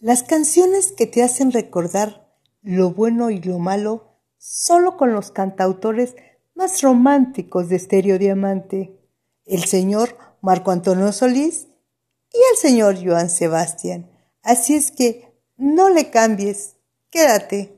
Las canciones que te hacen recordar lo bueno y lo malo solo con los cantautores más románticos de Estéreo Diamante, el señor Marco Antonio Solís y el señor Joan Sebastián. Así es que no le cambies, quédate.